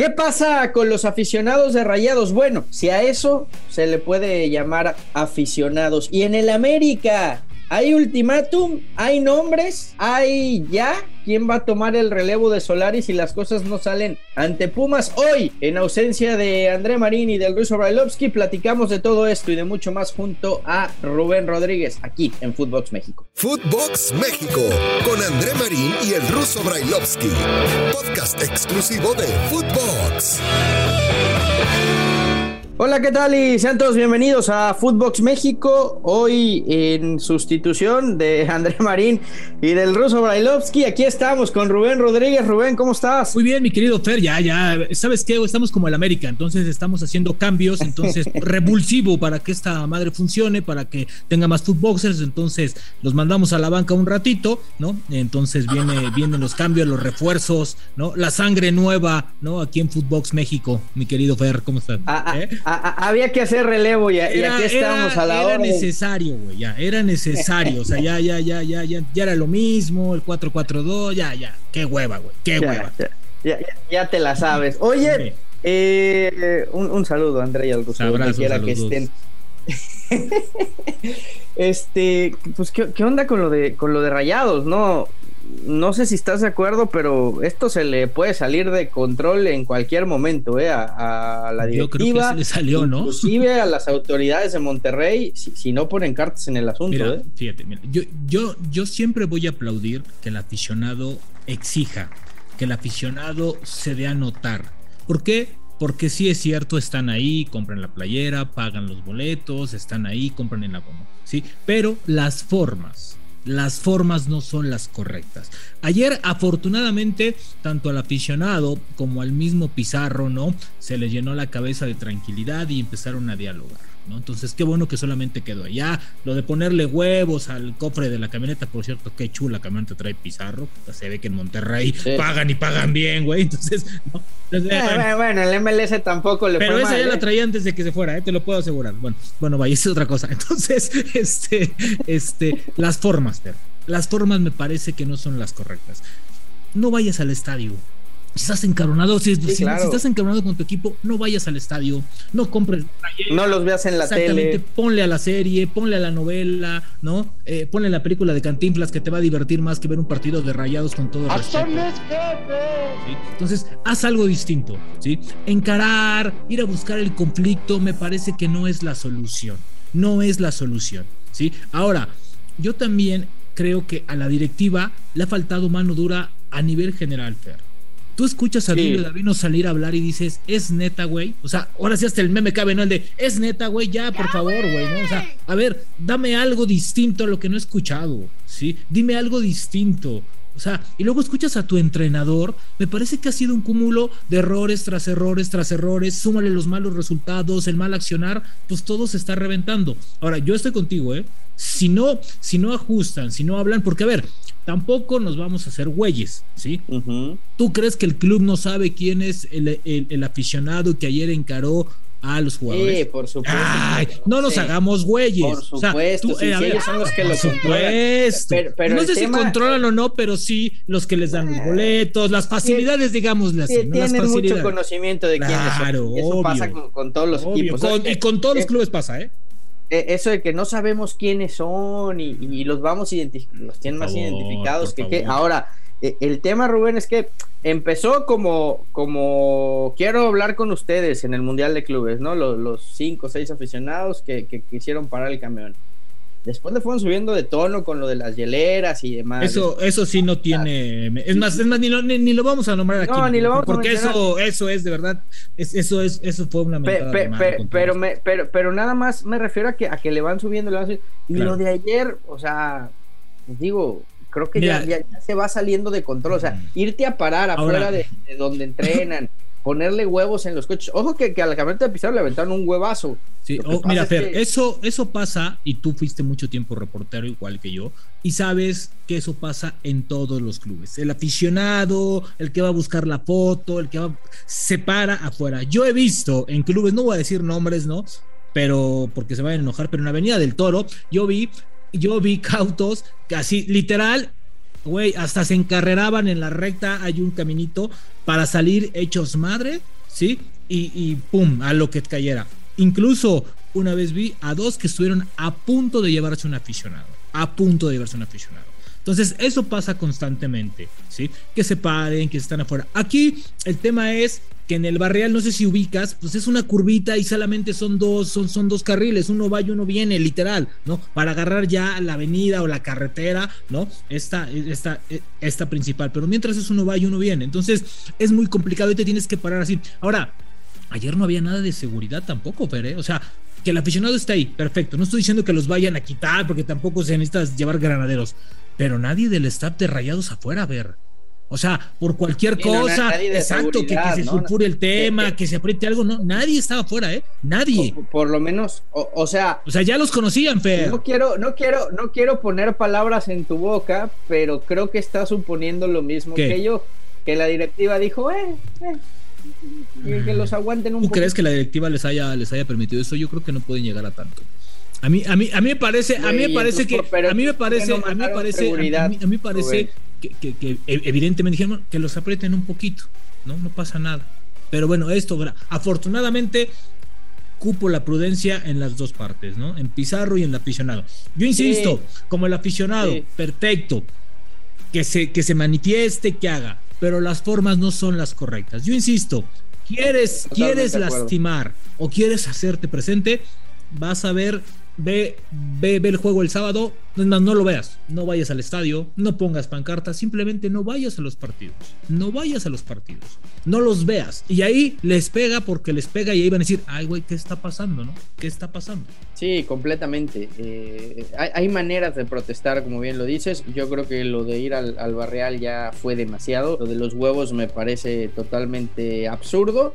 ¿Qué pasa con los aficionados de Rayados? Bueno, si a eso se le puede llamar aficionados. Y en el América, ¿hay ultimátum? ¿Hay nombres? ¿Hay ya quién va a tomar el relevo de Solari si las cosas no salen ante Pumas. Hoy, en ausencia de André Marín y del Ruso Brailovsky, platicamos de todo esto y de mucho más junto a Rubén Rodríguez aquí en Footbox México. Footbox México con André Marín y el Ruso Brailovsky, podcast exclusivo de Footbox. Hola, ¿qué tal? Y sean todos bienvenidos a Footbox México. Hoy en sustitución de André Marín y del ruso Brailovsky. Aquí estamos con Rubén Rodríguez. Rubén, ¿cómo estás? Muy bien, mi querido Fer. Ya, ya. ¿Sabes qué? Estamos como el América. Entonces estamos haciendo cambios. Entonces, revulsivo para que esta madre funcione, para que tenga más footboxers. Entonces, los mandamos a la banca un ratito, ¿no? Entonces viene, vienen los cambios, los refuerzos, ¿no? La sangre nueva, ¿no? Aquí en Footbox México, mi querido Fer. ¿Cómo estás? Ah, había que hacer relevo y, aquí estamos a la hora. Era necesario, güey, ya, era necesario. o sea, ya, ya, ya, ya, ya, ya era lo mismo, el 4-4-2, ya, ya. Qué hueva, güey, qué hueva. Ya, ya, te la sabes. Oye, eh, un, un, saludo, Andrea y que quiera que estén. este, pues, ¿qué, ¿qué, onda con lo de con lo de rayados, no? No sé si estás de acuerdo, pero esto se le puede salir de control en cualquier momento, ¿eh? A, la directiva. le salió, ¿no? Inclusive a las autoridades de Monterrey, si, no ponen cartas en el asunto, ¿eh? Fíjate, mira, yo, yo, yo siempre voy a aplaudir que el aficionado exija, que el aficionado se dé a notar. ¿Por qué? Porque sí es cierto, están ahí, compran la playera, pagan los boletos, están ahí, compran el abono, ¿sí? Pero las formas, las formas no son las correctas. Ayer, afortunadamente, tanto al aficionado como al mismo Pizarro, ¿no? Se le llenó la cabeza de tranquilidad y empezaron a dialogar. Entonces, qué bueno que solamente quedó allá. Lo de ponerle huevos al cofre de la camioneta, por cierto, qué chula camioneta trae Pizarro. Se ve que en Monterrey pagan y pagan bien, güey. Entonces, eh, bueno, el MLS tampoco le Pero esa ya la ¿eh? traía antes de que se fuera, ¿eh? te lo puedo asegurar. Bueno, bueno, vaya, esa es otra cosa. Entonces, este, este, las formas, Las formas me parece que no son las correctas. No vayas al estadio si estás encabronado, si, estás encabronado con tu equipo, no vayas al estadio, no compres. no los veas en la tele. Ponle a la serie, ponle a la novela, ¿no? Eh, ponle la película de Cantinflas que te va a divertir más que ver un partido de rayados con todo respeto. Entonces, haz algo distinto, ¿sí? Encarar, ir a buscar el conflicto, me parece que no es la solución. No es la solución, ¿sí? Ahora, yo también creo que a la directiva le ha faltado mano dura a nivel general, Fer tú escuchas a David Davino salir a hablar y dices, es neta, güey. O sea, ahora sí hasta el meme cabe, ¿no? El de, es neta, güey, ya, por favor, güey, ¿no? O sea, a ver, dame algo distinto a lo que no he escuchado, ¿sí? Dime algo distinto. O sea, y luego escuchas a tu entrenador, me parece que ha sido un cúmulo de errores tras errores tras errores, súmale los malos resultados, el mal accionar, pues todo se está reventando. Ahora, yo estoy contigo, ¿eh? Si no, si no ajustan, si no hablan, porque a ver, tampoco nos vamos a hacer güeyes, ¿sí? ¿Tú crees que el club no sabe quién es el, el aficionado que ayer encaró a los jugadores. Sí, por supuesto. no nos hagamos güeyes. Por supuesto, eh, ellos son los que lo supuesto. Pero, no sé si controlan o no, pero sí los que les dan los eh, boletos, las facilidades, digamos así. Sí, tienen mucho conocimiento de quiénes son. Eso pasa con, todos los equipos. y con todos los clubes pasa, ¿eh? ¿Eh? Eso de que no sabemos quiénes son y, los vamos los tienen más identificados que, que ahora eh, el tema, Rubén, es que empezó como, como quiero hablar con ustedes en el Mundial de Clubes, ¿no? Los, cinco o seis aficionados que, que, quisieron parar el camión. Después le fueron subiendo de tono con lo de las hieleras y demás. Eso, eso sí no tiene. Es más, es más ni, lo, ni, lo vamos a nombrar aquí. No, ni lo vamos porque eso, eso es de verdad. eso es, eso fue una pero, pero, pero, pero, nada más me refiero a que, a que le van subiendo, le van subiendo. Y lo de ayer, o sea, digo, creo que ya, se va saliendo de control. O sea, irte a parar afuera de, donde entrenan, ponerle huevos en los coches. Ojo que, que a la camioneta de Pizarro le aventaron un huevazo. Sí, mira, Fer, eso, eso pasa, y tú fuiste mucho tiempo reportero igual que yo, y sabes que eso pasa en todos los clubes. El aficionado, el que va a buscar la foto, el que va, se para afuera. Yo he visto en clubes, no voy a decir nombres, ¿no? pero porque se vayan a enojar, pero en la Avenida del Toro yo vi yo vi cautos que así, literal, güey, hasta se encarreraban en la recta, hay un caminito para salir hechos madre, ¿sí? Y, y pum, a lo que cayera. Incluso una vez vi a dos que estuvieron a punto de llevarse un aficionado, a punto de llevarse un aficionado. Entonces, eso pasa constantemente, ¿sí? Que se paren, que están afuera. Aquí el tema es que en el barrial, no sé si ubicas, pues es una curvita y solamente son dos, son, son dos carriles, uno va y uno viene, literal, ¿no? Para agarrar ya la avenida o la carretera, ¿no? Esta, esta, esta principal, pero mientras es uno va y uno viene, entonces es muy complicado y te tienes que parar así. Ahora, ayer no había nada de seguridad tampoco, pero, ¿eh? o sea, que el aficionado está ahí, perfecto, no estoy diciendo que los vayan a quitar porque tampoco se necesita llevar granaderos, pero nadie del staff de Rayados afuera, a ver. O sea, por cualquier cosa, exacto, que, se supure el tema, que, se apriete algo, no, nadie estaba afuera, ¿eh? Nadie. Por, lo menos, o, sea. O sea, ya los conocían, Fer. No quiero, no quiero, no quiero poner palabras en tu boca, pero creo que estás suponiendo lo mismo que yo, que la directiva dijo, eh, eh. Que, los aguanten un ¿Tú crees que la directiva les haya, les haya permitido eso? Yo creo que no pueden llegar a tanto. A mí, a mí, a mí me parece, a mí me parece que, a mí me parece, a mí me parece, a mí, me parece que, evidentemente dijeron que los aprieten un poquito, ¿no? No pasa nada. Pero bueno, esto, afortunadamente, cupo la prudencia en las dos partes, ¿no? En Pizarro y en el aficionado. Yo insisto, como el aficionado, perfecto, que se, que se manifieste, que haga, pero las formas no son las correctas. Yo insisto, quieres, quieres lastimar o quieres hacerte presente, vas a ver ve, ve, ve el juego el sábado, no, no lo veas, no vayas al estadio, no pongas pancartas, simplemente no vayas a los partidos, no vayas a los partidos, no los veas. Y ahí les pega porque les pega y ahí van a decir, ay güey, ¿qué está pasando? ¿No? ¿Qué está pasando? Sí, completamente. Eh, hay, maneras de protestar, como bien lo dices. Yo creo que lo de ir al, al barreal ya fue demasiado. Lo de los huevos me parece totalmente absurdo.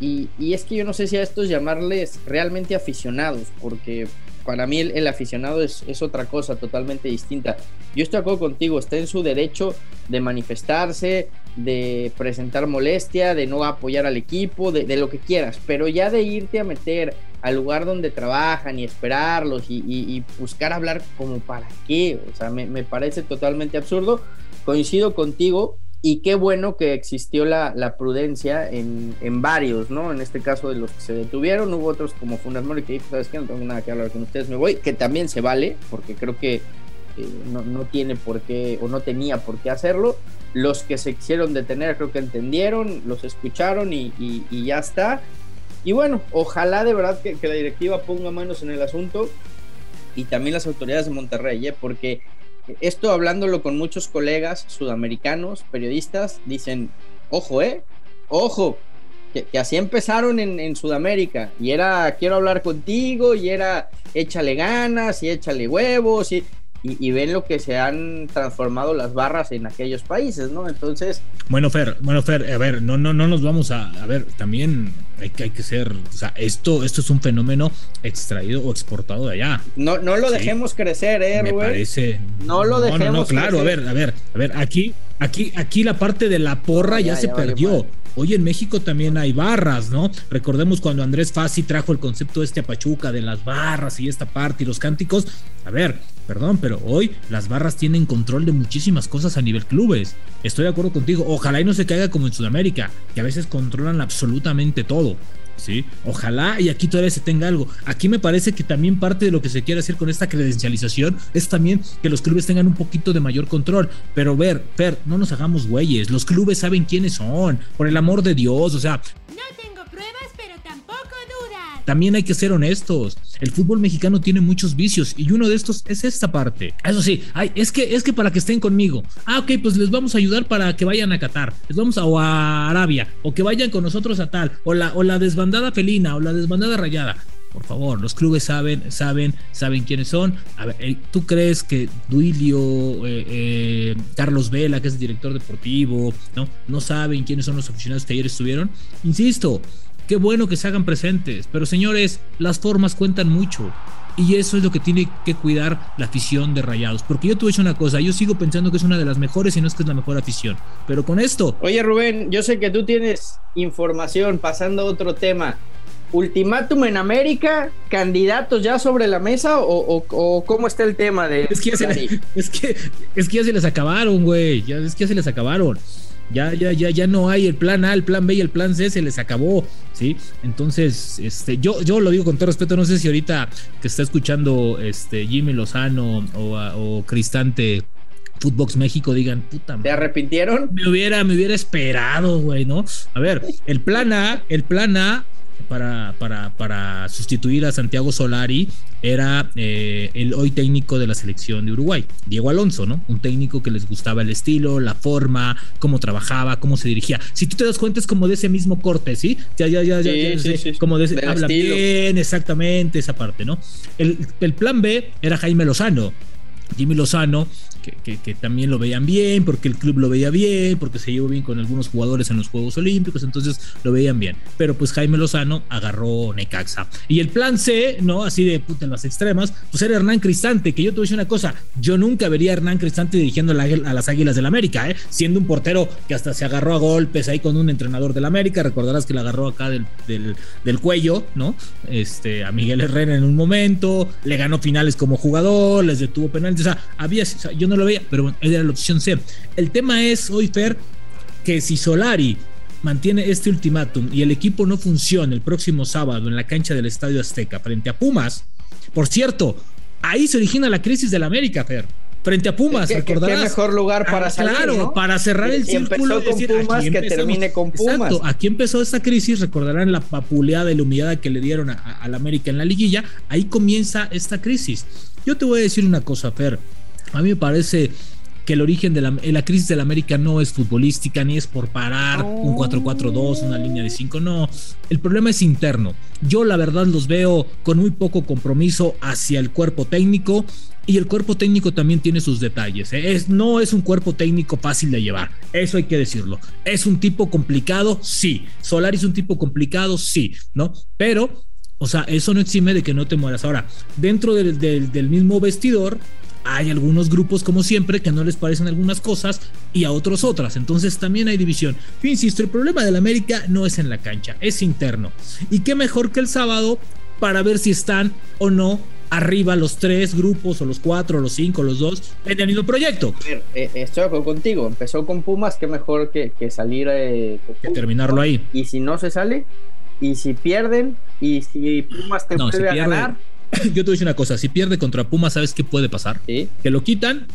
Y, es que yo no sé si a estos llamarles realmente aficionados, porque para mí el, aficionado es, otra cosa totalmente distinta. Yo estoy de acuerdo contigo, está en su derecho de manifestarse, de presentar molestia, de no apoyar al equipo, de, lo que quieras, pero ya de irte a meter al lugar donde trabajan y esperarlos y, buscar hablar como para qué, o sea, me parece totalmente absurdo. Coincido contigo, y qué bueno que existió la, prudencia en, varios, ¿no? En este caso de los que se detuvieron, hubo otros como Funas Mori que dijo, ¿sabes qué? No tengo nada que hablar con ustedes, me voy, que también se vale, porque creo que eh, no, tiene por qué, o no tenía por qué hacerlo. Los que se quisieron detener creo que entendieron, los escucharon y, ya está. Y bueno, ojalá de verdad que, que la directiva ponga manos en el asunto y también las autoridades de Monterrey, ¿eh? porque esto hablándolo con muchos colegas sudamericanos, periodistas, dicen, ojo, eh, ojo, que, así empezaron en, Sudamérica, y era, quiero hablar contigo, y era, échale ganas, y échale huevos, y, y, ven lo que se han transformado las barras en aquellos países, ¿no? Entonces... Bueno, Fer, bueno, Fer, a ver, no, no, no nos vamos a, a ver, también hay que, hay que ser, o sea, esto, esto es un fenómeno extraído o exportado de allá. No, no lo dejemos crecer, eh, Me parece. No lo dejemos no, no, claro, a ver, a ver, a ver, aquí, aquí, aquí la parte de la porra ya, se perdió. Hoy en México también hay barras, ¿no? Recordemos cuando Andrés Fassi trajo el concepto este a Pachuca de las barras y esta parte y los cánticos. A ver, perdón, pero hoy las barras tienen control de muchísimas cosas a nivel clubes. Estoy de acuerdo contigo. Ojalá y no se caiga como en Sudamérica, que a veces controlan absolutamente todo. ¿sí? Ojalá y aquí todavía se tenga algo. Aquí me parece que también parte de lo que se quiere hacer con esta credencialización es también que los clubes tengan un poquito de mayor control. Pero ver, Fer, no nos hagamos güeyes. Los clubes saben quiénes son, por el amor de Dios. O sea, también hay que ser honestos. El fútbol mexicano tiene muchos vicios y uno de estos es esta parte. Eso sí, es que es que para que estén conmigo. Ah, ok, pues les vamos a ayudar para que vayan a Qatar. Les vamos a, a Arabia o que vayan con nosotros a tal o la o la desbandada felina o la desbandada rayada. Por favor, los clubes saben, saben, saben quiénes son. A ver, eh, ¿tú crees que Duilio, eh, eh, Carlos Vela, que es el director deportivo, ¿no? no saben quiénes son los aficionados que ayer estuvieron? Insisto, qué bueno que se hagan presentes, pero señores, las formas cuentan mucho. Y eso es lo que tiene que cuidar la afición de Rayados. Porque yo te a decir una cosa, yo sigo pensando que es una de las mejores y no es que es la mejor afición. Pero con esto... Oye Rubén, yo sé que tú tienes información, pasando a otro tema. ¿Ultimátum en América? ¿Candidatos ya sobre la mesa? ¿O, cómo está el tema de.? Es que, ya se, es que, es que ya se les acabaron, güey. Ya, es que ya se les acabaron. Ya, ya, ya, ya no hay el plan A, el plan B y el plan C, se les acabó, ¿sí? Entonces, este, yo, yo lo digo con todo respeto, no sé si ahorita que está escuchando este Jimmy Lozano o, o Cristante Footbox México digan, puta ¿Te arrepintieron? Me hubiera, me hubiera esperado, güey, ¿no? A ver, el plan A, el plan A para, para, para sustituir a Santiago Solari era eh, el hoy técnico de la selección de Uruguay, Diego Alonso, ¿no? Un técnico que les gustaba el estilo, la forma, cómo trabajaba, cómo se dirigía. Si tú te das cuenta, es como de ese mismo corte, ¿sí? Ya, ya, ya, ya, sí, como de ese, habla bien, exactamente, esa parte, ¿no? El, el plan B era Jaime Lozano, Jimmy Lozano, que, también lo veían bien, porque el club lo veía bien, porque se llevó bien con algunos jugadores en los Juegos Olímpicos, entonces lo veían bien. Pero pues Jaime Lozano agarró Necaxa. Y el plan C, ¿no? Así de puta en las extremas, pues era Hernán Cristante, que yo te voy a decir una cosa, yo nunca vería a Hernán Cristante dirigiendo a las Águilas del América, ¿eh? Siendo un portero que hasta se agarró a golpes ahí con un entrenador del América, recordarás que le agarró acá del, del, cuello, ¿no? Este, a Miguel Herrera en un momento, le ganó finales como jugador, les detuvo penales o sea, había, yo no lo veía, pero bueno, era la opción C. El tema es hoy, Fer, que si Solari mantiene este ultimátum y el equipo no funciona el próximo sábado en la cancha del Estadio Azteca frente a Pumas, por cierto, ahí se origina la crisis del América, Fer frente a Pumas, recordarás. Qué mejor lugar para ah, salir, Claro, para cerrar el círculo. Empezó con Pumas, que termine con Pumas. Exacto, aquí empezó esta crisis, recordarán la papuleada y la humillada que le dieron al América en la liguilla, ahí comienza esta crisis. Yo te voy a decir una cosa, Fer, a mí me parece que el origen de la, crisis del América no es futbolística, ni es por parar un 4-4-2, una línea de 5, no. El problema es interno. Yo la verdad los veo con muy poco compromiso hacia el cuerpo técnico y el cuerpo técnico también tiene sus detalles. ¿eh? Es, no es un cuerpo técnico fácil de llevar, eso hay que decirlo. ¿Es un tipo complicado? Sí. Solari es un tipo complicado, sí, ¿no? Pero, o sea, eso no exime de que no te mueras. Ahora, dentro del, del mismo vestidor, hay algunos grupos, como siempre, que no les parecen algunas cosas y a otros otras. Entonces también hay división. Yo insisto, el problema del América no es en la cancha, es interno. Y qué mejor que el sábado para ver si están o no arriba los tres grupos o los cuatro, los cinco, los dos en el mismo proyecto. Eh, estoy de acuerdo contigo. Empezó con Pumas, qué mejor que, salir eh, que terminarlo ahí. Y si no se sale, y si pierden, y si Pumas te puede ganar. Yo te voy a decir una cosa: si pierde contra Pumas, ¿sabes qué puede pasar? Que lo quitan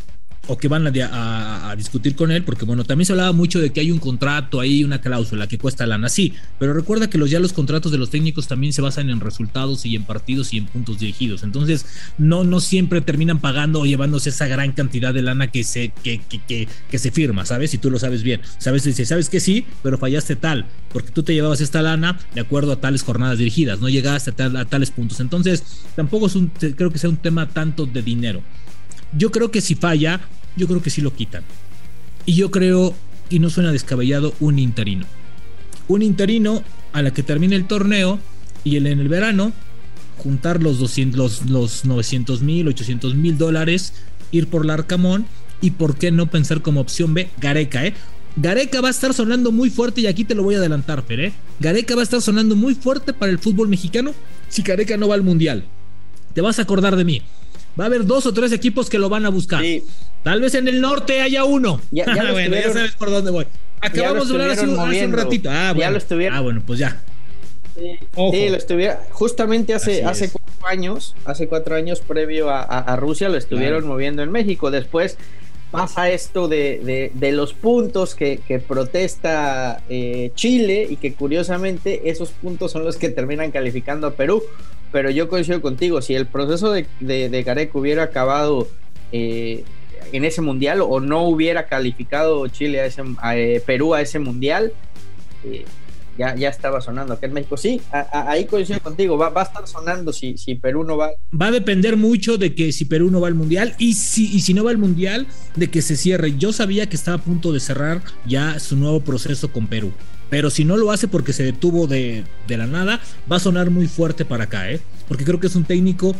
o que van a, discutir con él, porque bueno, también se hablaba mucho de que hay un contrato ahí, una cláusula que cuesta lana, sí, pero recuerda que los, ya los contratos de los técnicos también se basan en resultados y en partidos y en puntos dirigidos, entonces no, no siempre terminan pagando o llevándose esa gran cantidad de lana que se, que, que, que, se firma, ¿sabes? Y tú lo sabes bien, ¿sabes? Dice, sabes que sí, pero fallaste tal, porque tú te llevabas esta lana de acuerdo a tales jornadas dirigidas, no llegaste a, a tales puntos, entonces tampoco es un, creo que sea un tema tanto de dinero. Yo creo que si falla, yo creo que sí lo quitan. Y yo creo, y no suena descabellado, un interino. Un interino a la que termine el torneo y en el verano juntar los, 200, los, los 900 mil, 800 mil dólares, ir por Larcamón y por qué no pensar como opción B, Gareca, ¿eh? Gareca va a estar sonando muy fuerte y aquí te lo voy a adelantar, Fer, ¿eh? Gareca va a estar sonando muy fuerte para el fútbol mexicano si Gareca no va al Mundial. Te vas a acordar de mí. Va a haber dos o tres equipos que lo van a buscar. Tal vez en el norte haya uno. Ya, bueno, ya sabes por dónde voy. Acabamos de hablar hace, un ratito. Ah, bueno. Ya lo estuvieron. Ah, bueno, pues ya. Sí, lo estuvieron. Justamente hace, hace cuatro años, hace cuatro años previo a, Rusia, lo estuvieron moviendo en México. Después pasa esto de, de, los puntos que, que protesta eh, Chile y que curiosamente esos puntos son los que terminan calificando a Perú pero yo coincido contigo, si el proceso de, de, Gareca hubiera acabado eh, en ese mundial o no hubiera calificado Chile a ese, eh, Perú a ese mundial, eh, ya, ya estaba sonando acá en México. Sí, ahí coincido contigo, va, va, a estar sonando si, si Perú no va. Va a depender mucho de que si Perú no va al Mundial y si, y si no va al Mundial, de que se cierre. Yo sabía que estaba a punto de cerrar ya su nuevo proceso con Perú. Pero si no lo hace porque se detuvo de, de la nada, va a sonar muy fuerte para acá, ¿eh? Porque creo que es un técnico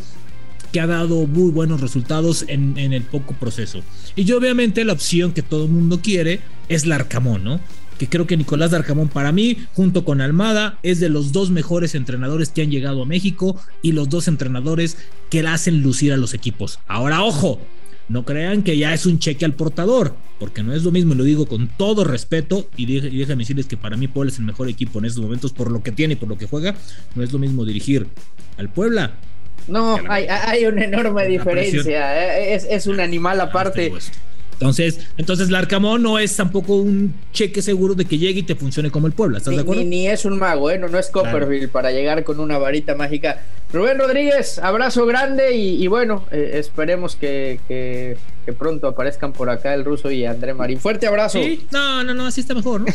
que ha dado muy buenos resultados en, en, el poco proceso. Y yo obviamente la opción que todo el mundo quiere es Larcamón, ¿no? Que creo que Nicolás Larcamón para mí, junto con Almada, es de los dos mejores entrenadores que han llegado a México y los dos entrenadores que la hacen lucir a los equipos. Ahora, ojo, no crean que ya es un cheque al portador, porque no es lo mismo, y lo digo con todo respeto, y, déjenme decirles que para mí Puebla es el mejor equipo en estos momentos por lo que tiene y por lo que juega. No es lo mismo dirigir al Puebla. No, hay, hay, una enorme diferencia. ¿eh? Es, es, un animal ah, aparte. Entonces, entonces Larcamón no es tampoco un cheque seguro de que llegue y te funcione como el Puebla, ¿estás ni, de acuerdo? Ni, es un mago, ¿eh? no, es Copperfield para llegar con una varita mágica. Rubén Rodríguez, abrazo grande y, bueno, eh, esperemos que, que, pronto aparezcan por acá el ruso y André Marín. Fuerte abrazo. ¿Sí? No, no, no, así está mejor, ¿no?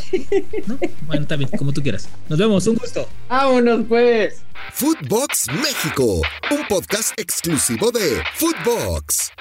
¿no? Bueno, está bien, como tú quieras. Nos vemos, un gusto. Vámonos pues. Footbox México, un podcast exclusivo de Footbox.